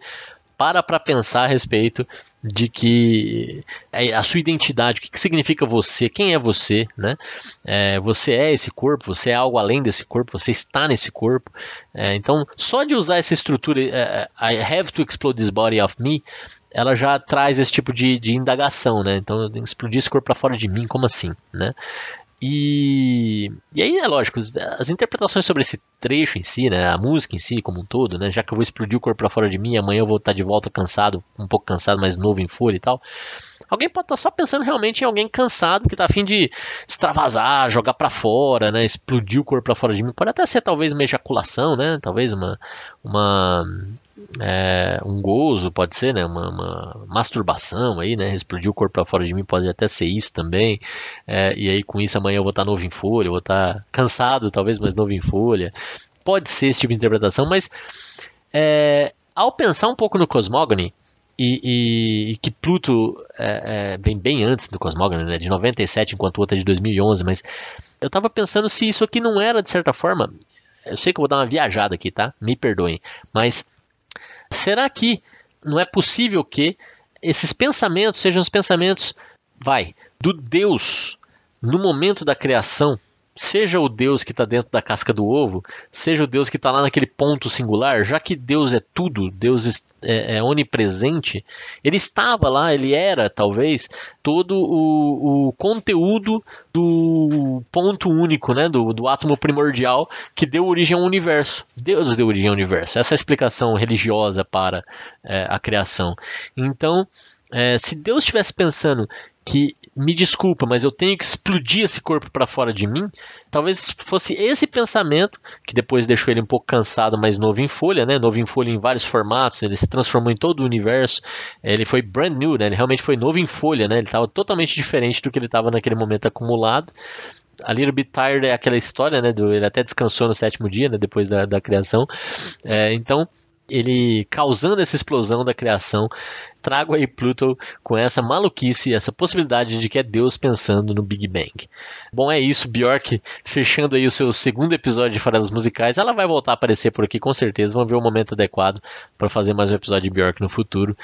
para para pensar a respeito de que é, a sua identidade, o que, significa você, quem é você, né? É, você é esse corpo, você é algo além desse corpo, você está nesse corpo. É, então, só de usar essa estrutura, é, é, I have to explode this body of me, ela já traz esse tipo de, de indagação, né? Então, eu tenho que explodir esse corpo para fora de mim, como assim, né? E, e aí é lógico, as interpretações sobre esse trecho em si, né, a música em si como um todo, né, já que eu vou explodir o corpo para fora de mim, amanhã eu vou estar de volta cansado, um pouco cansado, mas novo em folha e tal. Alguém pode estar só pensando realmente em alguém cansado que está afim de extravasar, jogar para fora, né, explodir o corpo para fora de mim. Pode até ser talvez uma ejaculação, né, talvez uma, uma é, um gozo, pode ser, né? Uma, uma, masturbação aí, né? Explodir o corpo para fora de mim pode até ser isso também. É, e aí com isso amanhã eu vou estar novo em folha, vou estar cansado, talvez, mas novo em folha. Pode ser esse tipo de interpretação, mas é, ao pensar um pouco no Cosmogony, e, e, e, que Pluto é, é, vem bem antes do Cosmogony, né, de 97, enquanto o outro é de 2011, mas eu estava pensando se isso aqui não era, de certa forma, eu sei que eu vou dar uma viajada aqui, tá? Me perdoem, mas Será que não é possível que esses pensamentos sejam os pensamentos, vai, do Deus no momento da criação seja o Deus que está dentro da casca do ovo, seja o Deus que está lá naquele ponto singular, já que Deus é tudo, Deus é, é onipresente, ele estava lá, ele era talvez todo o, o conteúdo do ponto único, né, do, do átomo primordial que deu origem ao universo. Deus deu origem ao universo. Essa é a explicação religiosa para é, a criação. Então, é, se Deus estivesse pensando que me desculpa, mas eu tenho que explodir esse corpo para fora de mim. Talvez fosse esse pensamento que depois deixou ele um pouco cansado, mas novo em folha, né? Novo em folha em vários formatos, ele se transformou em todo o universo. Ele foi brand new, né? Ele realmente foi novo em folha, né? Ele estava totalmente diferente do que ele estava naquele momento acumulado. A Little Bit Tired é aquela história, né? Ele até descansou no sétimo dia, né? Depois da, da criação. É, então, ele causando essa explosão da criação, trago aí Pluto com essa maluquice, essa possibilidade de que é Deus pensando no Big Bang. Bom, é isso, Bjork fechando aí o seu segundo episódio de Farelas Musicais. Ela vai voltar a aparecer por aqui com certeza, vamos ver o momento adequado para fazer mais um episódio de Bjork no futuro.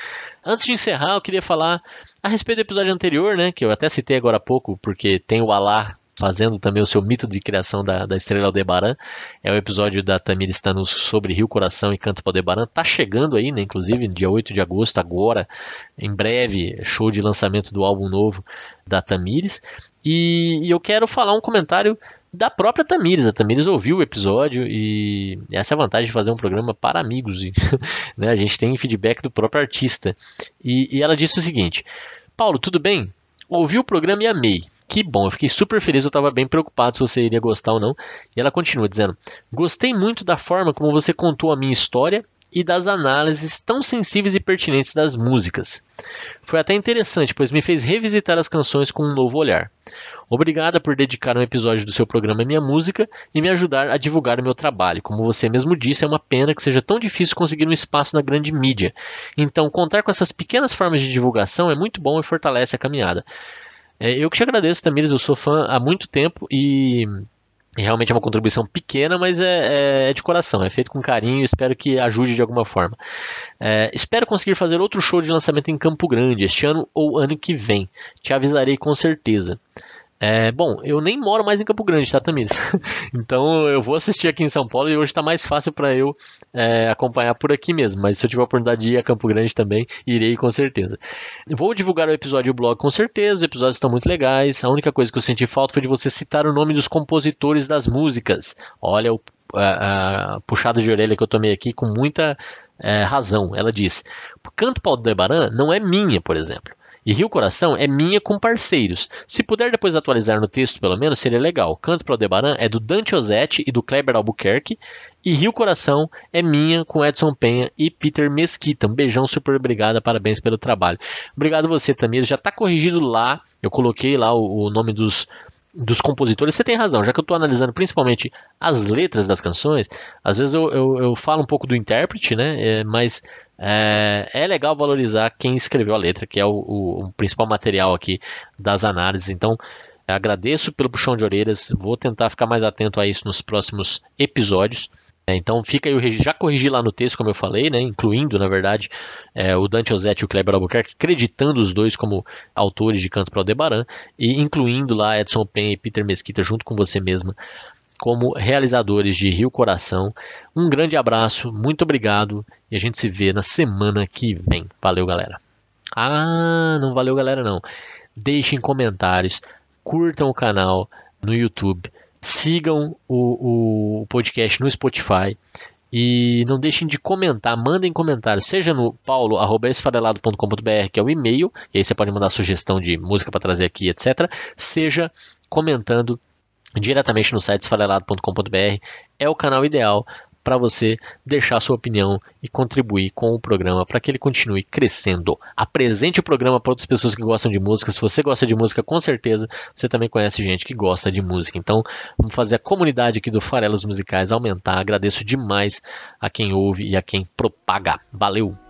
Antes de encerrar, eu queria falar a respeito do episódio anterior, né, que eu até citei agora há pouco, porque tem o Alá fazendo também o seu mito de criação da, da estrela Aldebaran. É o episódio da Tamir estando sobre Rio Coração e Canto para Aldebaran. Tá chegando aí, né? Inclusive, dia 8 de agosto, agora, em breve, show de lançamento do álbum novo da Tamires. E, e eu quero falar um comentário da própria Tamires. A Tamires ouviu o episódio e essa é a vantagem de fazer um programa para amigos. E, né, a gente tem feedback do próprio artista. E, e ela disse o seguinte: Paulo, tudo bem? Ouvi o programa e amei. Que bom, eu fiquei super feliz, eu estava bem preocupado se você iria gostar ou não. E ela continua dizendo: Gostei muito da forma como você contou a minha história e das análises tão sensíveis e pertinentes das músicas. Foi até interessante, pois me fez revisitar as canções com um novo olhar. Obrigada por dedicar um episódio do seu programa à minha música e me ajudar a divulgar o meu trabalho. Como você mesmo disse, é uma pena que seja tão difícil conseguir um espaço na grande mídia. Então, contar com essas pequenas formas de divulgação é muito bom e fortalece a caminhada. É, eu que te agradeço, Tamires, eu sou fã há muito tempo e realmente é uma contribuição pequena, mas é, é, é de coração, é feito com carinho, espero que ajude de alguma forma. É, espero conseguir fazer outro show de lançamento em Campo Grande este ano ou ano que vem. Te avisarei com certeza. É, bom, eu nem moro mais em Campo Grande, tá, Tamires? então eu vou assistir aqui em São Paulo e hoje está mais fácil para eu é, acompanhar por aqui mesmo. Mas se eu tiver a oportunidade de ir a Campo Grande também, irei com certeza. Vou divulgar o episódio e o blog com certeza, os episódios estão muito legais. A única coisa que eu senti falta foi de você citar o nome dos compositores das músicas. Olha o a, a puxada de orelha que eu tomei aqui com muita é, razão. Ela diz: Canto Paulo Debaran não é minha, por exemplo. E Rio Coração é minha com parceiros. Se puder depois atualizar no texto, pelo menos, seria legal. Canto para Aldebaran é do Dante Ozzetti e do Kleber Albuquerque. E Rio Coração é minha com Edson Penha e Peter Mesquita. Um beijão, super obrigada, parabéns pelo trabalho. Obrigado você, Tamir. Já está corrigido lá. Eu coloquei lá o, o nome dos, dos compositores, você tem razão, já que eu estou analisando principalmente as letras das canções, às vezes eu, eu, eu falo um pouco do intérprete, né? É, mas é, é, legal valorizar quem escreveu a letra, que é o, o, o, principal material aqui das análises. Então, agradeço pelo puxão de orelhas, vou tentar ficar mais atento a isso nos próximos episódios. É, então fica aí, já corrigi lá no texto, como eu falei, né, incluindo, na verdade, é, o Dante Ozzetti e o Kleber Albuquerque, acreditando os dois como autores de Canto para Aldebaran, e incluindo lá Edson Penha e Peter Mesquita junto com você mesma como realizadores de Rio Coração. Um grande abraço, muito obrigado e a gente se vê na semana que vem. Valeu, galera. Ah, não valeu, galera, não. Deixem comentários, curtam o canal no YouTube, sigam o, o podcast no Spotify. E não deixem de comentar, mandem comentários, seja no paulo.esfarelado.com.br, que é o e-mail, e aí você pode mandar sugestão de música para trazer aqui, etc. Seja comentando diretamente no site esfarelado.com.br é o canal ideal para você deixar sua opinião e contribuir com o programa para que ele continue crescendo. Apresente o programa para outras pessoas que gostam de música. Se você gosta de música, com certeza você também conhece gente que gosta de música. Então, vamos fazer a comunidade aqui do Farelos Musicais aumentar. Agradeço demais a quem ouve e a quem propaga. Valeu!